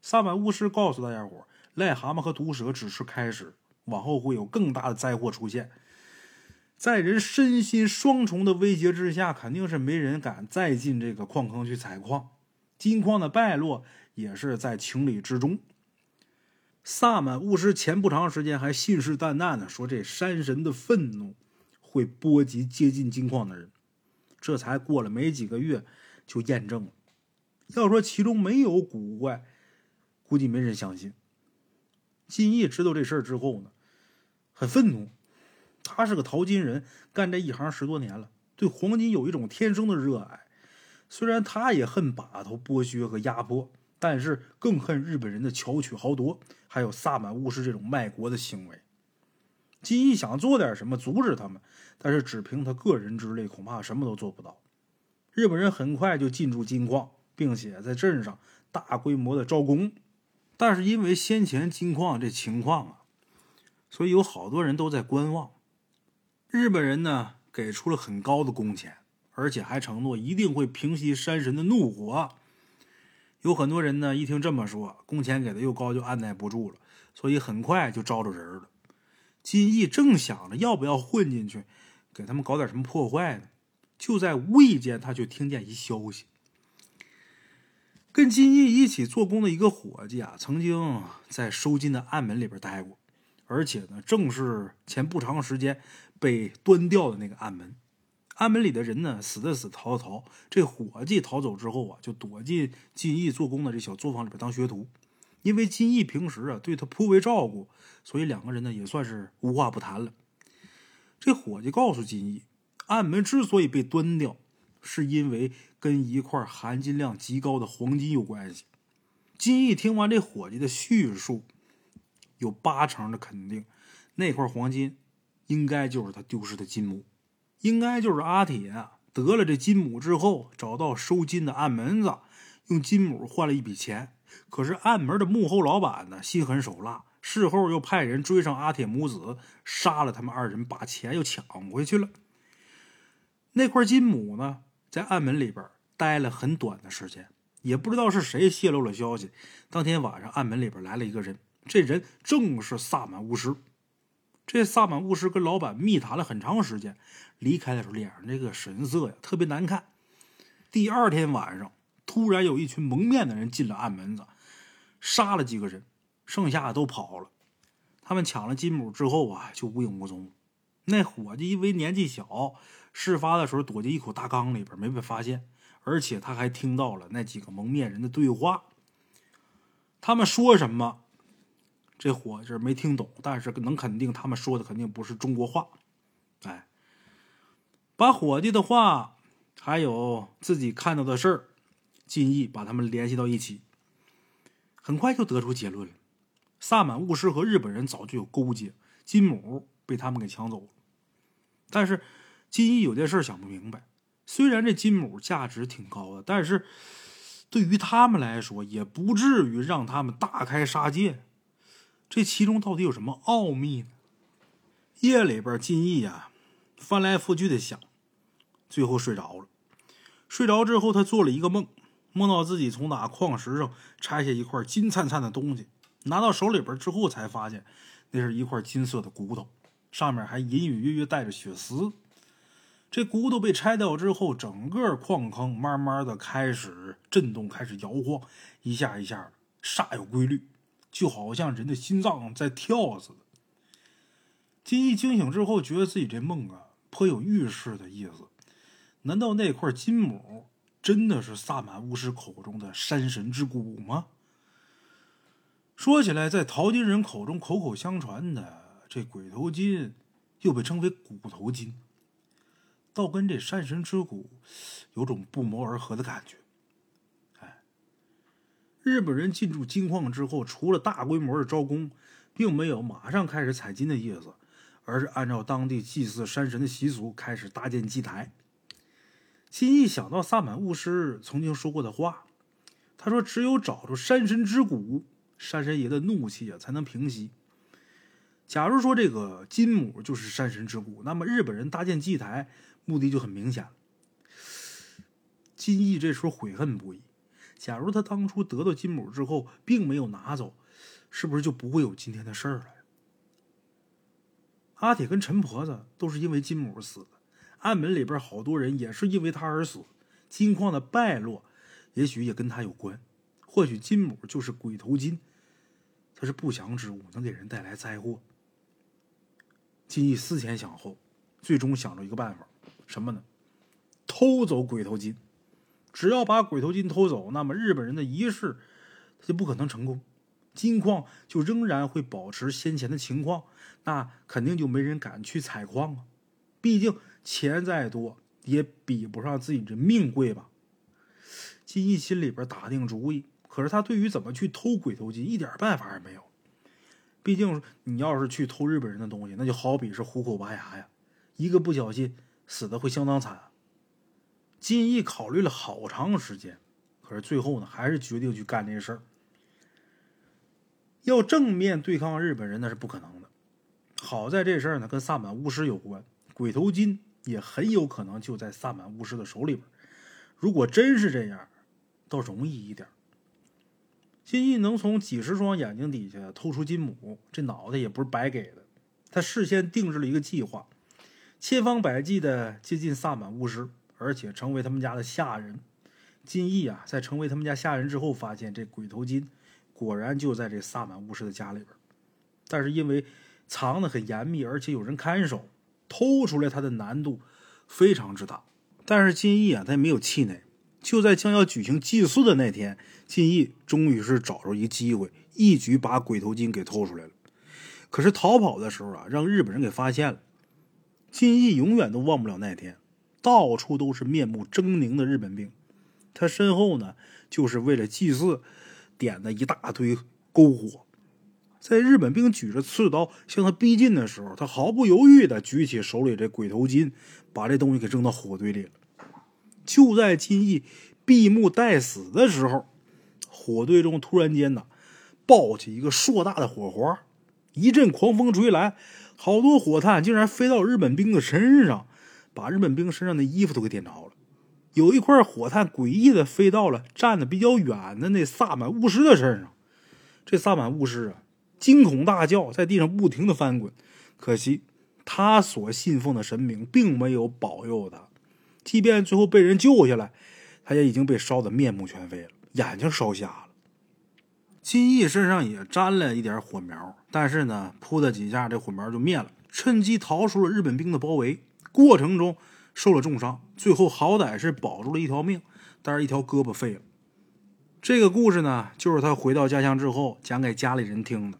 萨满巫师告诉大家伙，癞蛤蟆和毒蛇只是开始。往后会有更大的灾祸出现，在人身心双重的威胁之下，肯定是没人敢再进这个矿坑去采矿。金矿的败落也是在情理之中。萨满巫师前不长时间还信誓旦旦的说，这山神的愤怒会波及接近金矿的人，这才过了没几个月就验证了。要说其中没有古怪，估计没人相信。金义知道这事儿之后呢？很愤怒，他是个淘金人，干这一行十多年了，对黄金有一种天生的热爱。虽然他也恨把头剥削和压迫，但是更恨日本人的巧取豪夺，还有萨满巫师这种卖国的行为。金义想做点什么阻止他们，但是只凭他个人之力，恐怕什么都做不到。日本人很快就进驻金矿，并且在镇上大规模的招工，但是因为先前金矿这情况啊。所以有好多人都在观望。日本人呢给出了很高的工钱，而且还承诺一定会平息山神的怒火。有很多人呢一听这么说，工钱给的又高，就按耐不住了，所以很快就招着人了。金义正想着要不要混进去，给他们搞点什么破坏呢，就在无意间他就听见一消息：跟金义一起做工的一个伙计啊，曾经在收金的暗门里边待过。而且呢，正是前不长时间被端掉的那个暗门，暗门里的人呢，死的死，逃的逃。这伙计逃走之后啊，就躲进金义做工的这小作坊里边当学徒。因为金义平时啊对他颇为照顾，所以两个人呢也算是无话不谈了。这伙计告诉金义，暗门之所以被端掉，是因为跟一块含金量极高的黄金有关系。金义听完这伙计的叙述。有八成的肯定，那块黄金应该就是他丢失的金母，应该就是阿铁啊得了这金母之后，找到收金的暗门子，用金母换了一笔钱。可是暗门的幕后老板呢，心狠手辣，事后又派人追上阿铁母子，杀了他们二人，把钱又抢回去了。那块金母呢，在暗门里边待了很短的时间，也不知道是谁泄露了消息。当天晚上，暗门里边来了一个人。这人正是萨满巫师，这萨满巫师跟老板密谈了很长时间，离开的时候脸上这个神色呀特别难看。第二天晚上，突然有一群蒙面的人进了暗门子，杀了几个人，剩下的都跑了。他们抢了金母之后啊，就无影无踪。那伙计因为年纪小，事发的时候躲进一口大缸里边，没被发现。而且他还听到了那几个蒙面人的对话。他们说什么？这伙计没听懂，但是能肯定他们说的肯定不是中国话。哎，把伙计的话还有自己看到的事儿，金义把他们联系到一起，很快就得出结论了：萨满巫师和日本人早就有勾结，金母被他们给抢走了。但是金义有件事想不明白，虽然这金母价值挺高的，但是对于他们来说，也不至于让他们大开杀戒。这其中到底有什么奥秘呢？夜里边，金义呀翻来覆去的想，最后睡着了。睡着之后，他做了一个梦，梦到自己从哪矿石上拆下一块金灿灿的东西，拿到手里边之后，才发现那是一块金色的骨头，上面还隐隐约约带着血丝。这骨头被拆掉之后，整个矿坑慢慢的开始震动，开始摇晃，一下一下，煞有规律。就好像人的心脏在跳似的。金一惊醒之后，觉得自己这梦啊颇有预示的意思。难道那块金母真的是萨满巫师口中的山神之骨吗？说起来，在淘金人口中口口相传的这鬼头金，又被称为骨头金，倒跟这山神之骨有种不谋而合的感觉。日本人进驻金矿之后，除了大规模的招工，并没有马上开始采金的意思，而是按照当地祭祀山神的习俗开始搭建祭台。金义想到萨满巫师曾经说过的话，他说：“只有找出山神之骨，山神爷的怒气啊才能平息。假如说这个金母就是山神之骨，那么日本人搭建祭台目的就很明显了。”金义这时候悔恨不已。假如他当初得到金母之后，并没有拿走，是不是就不会有今天的事儿了？阿铁跟陈婆子都是因为金母死的，暗门里边好多人也是因为他而死。金矿的败落，也许也跟他有关。或许金母就是鬼头金，它是不祥之物，能给人带来灾祸。金义思前想后，最终想着一个办法，什么呢？偷走鬼头金。只要把鬼头金偷走，那么日本人的仪式他就不可能成功，金矿就仍然会保持先前的情况，那肯定就没人敢去采矿啊！毕竟钱再多也比不上自己这命贵吧。金义心里边打定主意，可是他对于怎么去偷鬼头金一点办法也没有。毕竟你要是去偷日本人的东西，那就好比是虎口拔牙呀，一个不小心死的会相当惨。金义考虑了好长时间，可是最后呢，还是决定去干这事儿。要正面对抗日本人，那是不可能的。好在这事儿呢，跟萨满巫师有关，鬼头金也很有可能就在萨满巫师的手里边。如果真是这样，倒容易一点。金义能从几十双眼睛底下偷出金母，这脑袋也不是白给的。他事先定制了一个计划，千方百计的接近萨满巫师。而且成为他们家的下人，金义啊，在成为他们家下人之后，发现这鬼头金果然就在这萨满巫师的家里边。但是因为藏得很严密，而且有人看守，偷出来他的难度非常之大。但是金义啊，他也没有气馁。就在将要举行祭祀的那天，金义终于是找着一个机会，一举把鬼头金给偷出来了。可是逃跑的时候啊，让日本人给发现了。金义永远都忘不了那天。到处都是面目狰狞的日本兵，他身后呢，就是为了祭祀点的一大堆篝火。在日本兵举着刺刀向他逼近的时候，他毫不犹豫的举起手里这鬼头金，把这东西给扔到火堆里了。就在金义闭目待死的时候，火堆中突然间呢，爆起一个硕大的火花，一阵狂风吹来，好多火炭竟然飞到日本兵的身上。把日本兵身上的衣服都给点着了，有一块火炭诡异的飞到了站的比较远的那萨满巫师的身上。这萨满巫师啊，惊恐大叫，在地上不停的翻滚，可惜他所信奉的神明并没有保佑他，即便最后被人救下来，他也已经被烧得面目全非了，眼睛烧瞎了。金义身上也沾了一点火苗，但是呢，扑的几下，这火苗就灭了，趁机逃出了日本兵的包围。过程中受了重伤，最后好歹是保住了一条命，但是一条胳膊废了。这个故事呢，就是他回到家乡之后讲给家里人听的。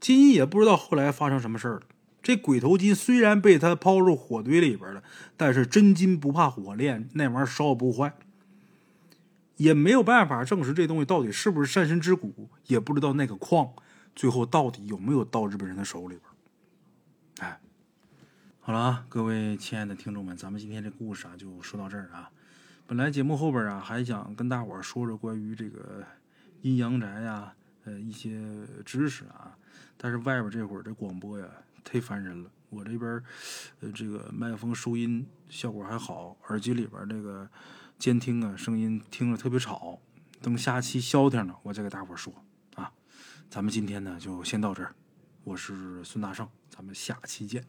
金一也不知道后来发生什么事儿了。这鬼头金虽然被他抛入火堆里边了，但是真金不怕火炼，那玩意儿烧不坏，也没有办法证实这东西到底是不是山神之骨，也不知道那个矿最后到底有没有到日本人的手里边。好了啊，各位亲爱的听众们，咱们今天这故事啊就说到这儿啊。本来节目后边啊还想跟大伙儿说说关于这个阴阳宅呀，呃一些知识啊，但是外边这会儿这广播呀。忒烦人了！我这边，呃，这个麦克风收音效果还好，耳机里边这个监听啊，声音听着特别吵。等下期消停了，我再给大伙儿说啊。咱们今天呢就先到这儿，我是孙大圣，咱们下期见。